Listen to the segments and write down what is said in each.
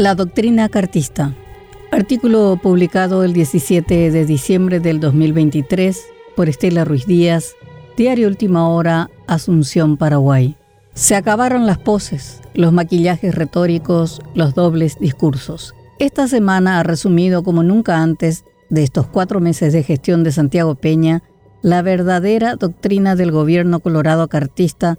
La doctrina cartista. Artículo publicado el 17 de diciembre del 2023 por Estela Ruiz Díaz, Diario Última Hora, Asunción, Paraguay. Se acabaron las poses, los maquillajes retóricos, los dobles discursos. Esta semana ha resumido como nunca antes de estos cuatro meses de gestión de Santiago Peña la verdadera doctrina del gobierno colorado cartista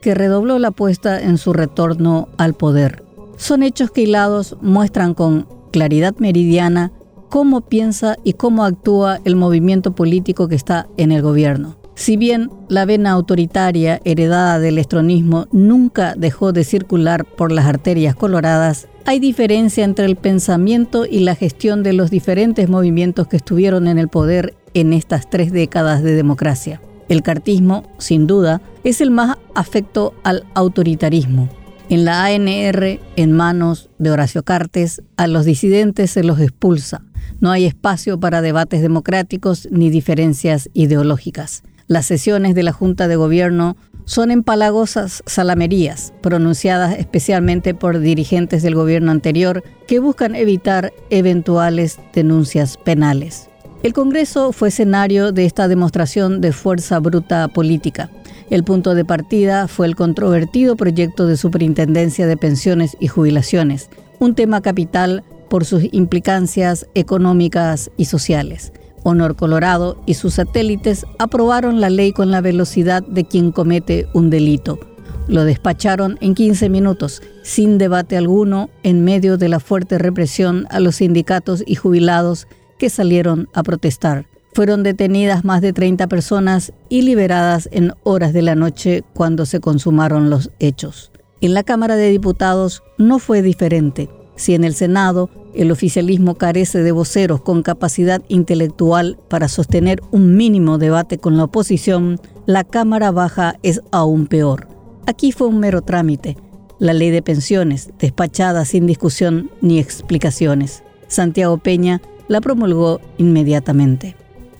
que redobló la apuesta en su retorno al poder. Son hechos que hilados muestran con claridad meridiana cómo piensa y cómo actúa el movimiento político que está en el gobierno. Si bien la vena autoritaria heredada del estronismo nunca dejó de circular por las arterias coloradas, hay diferencia entre el pensamiento y la gestión de los diferentes movimientos que estuvieron en el poder en estas tres décadas de democracia. El cartismo, sin duda, es el más afecto al autoritarismo. En la ANR, en manos de Horacio Cartes, a los disidentes se los expulsa. No hay espacio para debates democráticos ni diferencias ideológicas. Las sesiones de la Junta de Gobierno son empalagosas salamerías, pronunciadas especialmente por dirigentes del gobierno anterior que buscan evitar eventuales denuncias penales. El Congreso fue escenario de esta demostración de fuerza bruta política. El punto de partida fue el controvertido proyecto de superintendencia de pensiones y jubilaciones, un tema capital por sus implicancias económicas y sociales. Honor Colorado y sus satélites aprobaron la ley con la velocidad de quien comete un delito. Lo despacharon en 15 minutos, sin debate alguno, en medio de la fuerte represión a los sindicatos y jubilados que salieron a protestar. Fueron detenidas más de 30 personas y liberadas en horas de la noche cuando se consumaron los hechos. En la Cámara de Diputados no fue diferente. Si en el Senado el oficialismo carece de voceros con capacidad intelectual para sostener un mínimo debate con la oposición, la Cámara Baja es aún peor. Aquí fue un mero trámite, la ley de pensiones, despachada sin discusión ni explicaciones. Santiago Peña la promulgó inmediatamente.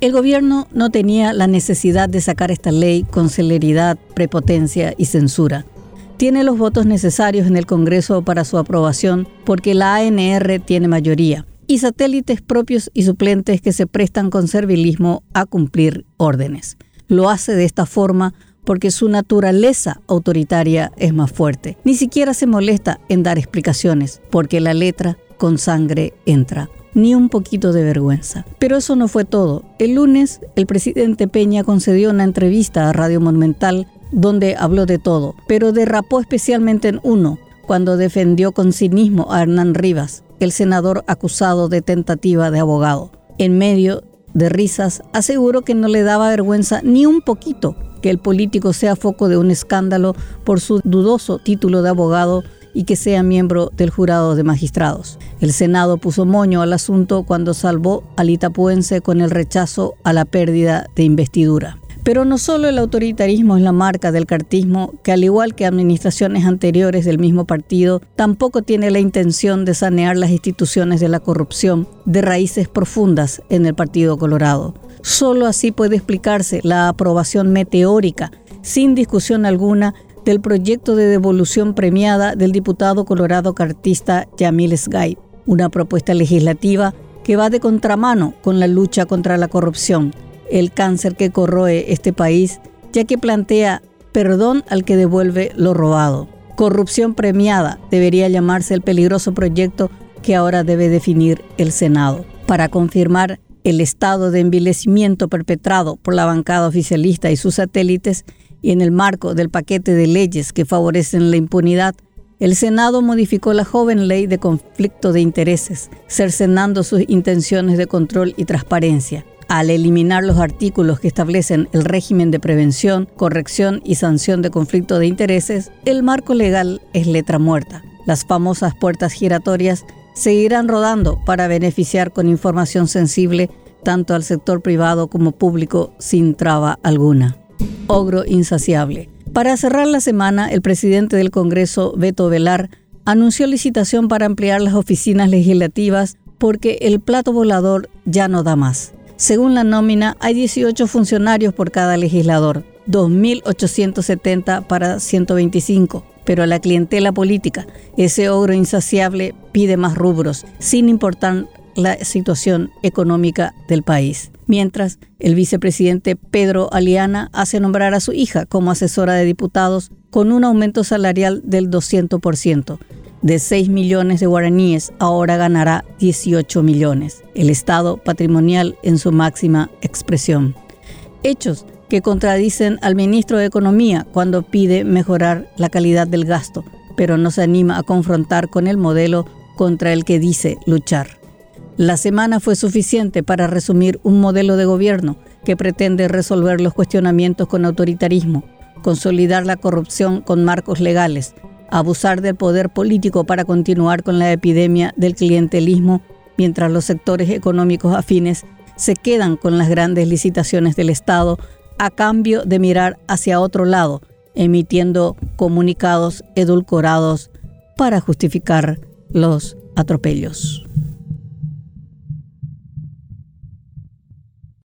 El gobierno no tenía la necesidad de sacar esta ley con celeridad, prepotencia y censura. Tiene los votos necesarios en el Congreso para su aprobación porque la ANR tiene mayoría y satélites propios y suplentes que se prestan con servilismo a cumplir órdenes. Lo hace de esta forma porque su naturaleza autoritaria es más fuerte. Ni siquiera se molesta en dar explicaciones, porque la letra con sangre entra ni un poquito de vergüenza. Pero eso no fue todo. El lunes, el presidente Peña concedió una entrevista a Radio Monumental donde habló de todo, pero derrapó especialmente en uno, cuando defendió con cinismo a Hernán Rivas, el senador acusado de tentativa de abogado. En medio de risas, aseguró que no le daba vergüenza ni un poquito que el político sea foco de un escándalo por su dudoso título de abogado y que sea miembro del jurado de magistrados. El Senado puso moño al asunto cuando salvó al itapuense con el rechazo a la pérdida de investidura. Pero no solo el autoritarismo es la marca del cartismo, que al igual que administraciones anteriores del mismo partido, tampoco tiene la intención de sanear las instituciones de la corrupción de raíces profundas en el Partido Colorado. Solo así puede explicarse la aprobación meteórica, sin discusión alguna, del proyecto de devolución premiada del diputado colorado cartista Yamil Sgay, una propuesta legislativa que va de contramano con la lucha contra la corrupción, el cáncer que corroe este país, ya que plantea perdón al que devuelve lo robado. Corrupción premiada debería llamarse el peligroso proyecto que ahora debe definir el Senado. Para confirmar el estado de envilecimiento perpetrado por la bancada oficialista y sus satélites, y en el marco del paquete de leyes que favorecen la impunidad, el Senado modificó la joven ley de conflicto de intereses, cercenando sus intenciones de control y transparencia. Al eliminar los artículos que establecen el régimen de prevención, corrección y sanción de conflicto de intereses, el marco legal es letra muerta. Las famosas puertas giratorias seguirán rodando para beneficiar con información sensible tanto al sector privado como público sin traba alguna ogro insaciable. Para cerrar la semana, el presidente del Congreso, Beto Velar, anunció licitación para ampliar las oficinas legislativas porque el plato volador ya no da más. Según la nómina, hay 18 funcionarios por cada legislador, 2.870 para 125. pero la clientela política, ese ogro insaciable, pide más rubros, sin importar la situación económica del país. Mientras, el vicepresidente Pedro Aliana hace nombrar a su hija como asesora de diputados con un aumento salarial del 200%. De 6 millones de guaraníes, ahora ganará 18 millones. El Estado patrimonial en su máxima expresión. Hechos que contradicen al ministro de Economía cuando pide mejorar la calidad del gasto, pero no se anima a confrontar con el modelo contra el que dice luchar. La semana fue suficiente para resumir un modelo de gobierno que pretende resolver los cuestionamientos con autoritarismo, consolidar la corrupción con marcos legales, abusar del poder político para continuar con la epidemia del clientelismo, mientras los sectores económicos afines se quedan con las grandes licitaciones del Estado a cambio de mirar hacia otro lado, emitiendo comunicados edulcorados para justificar los atropellos.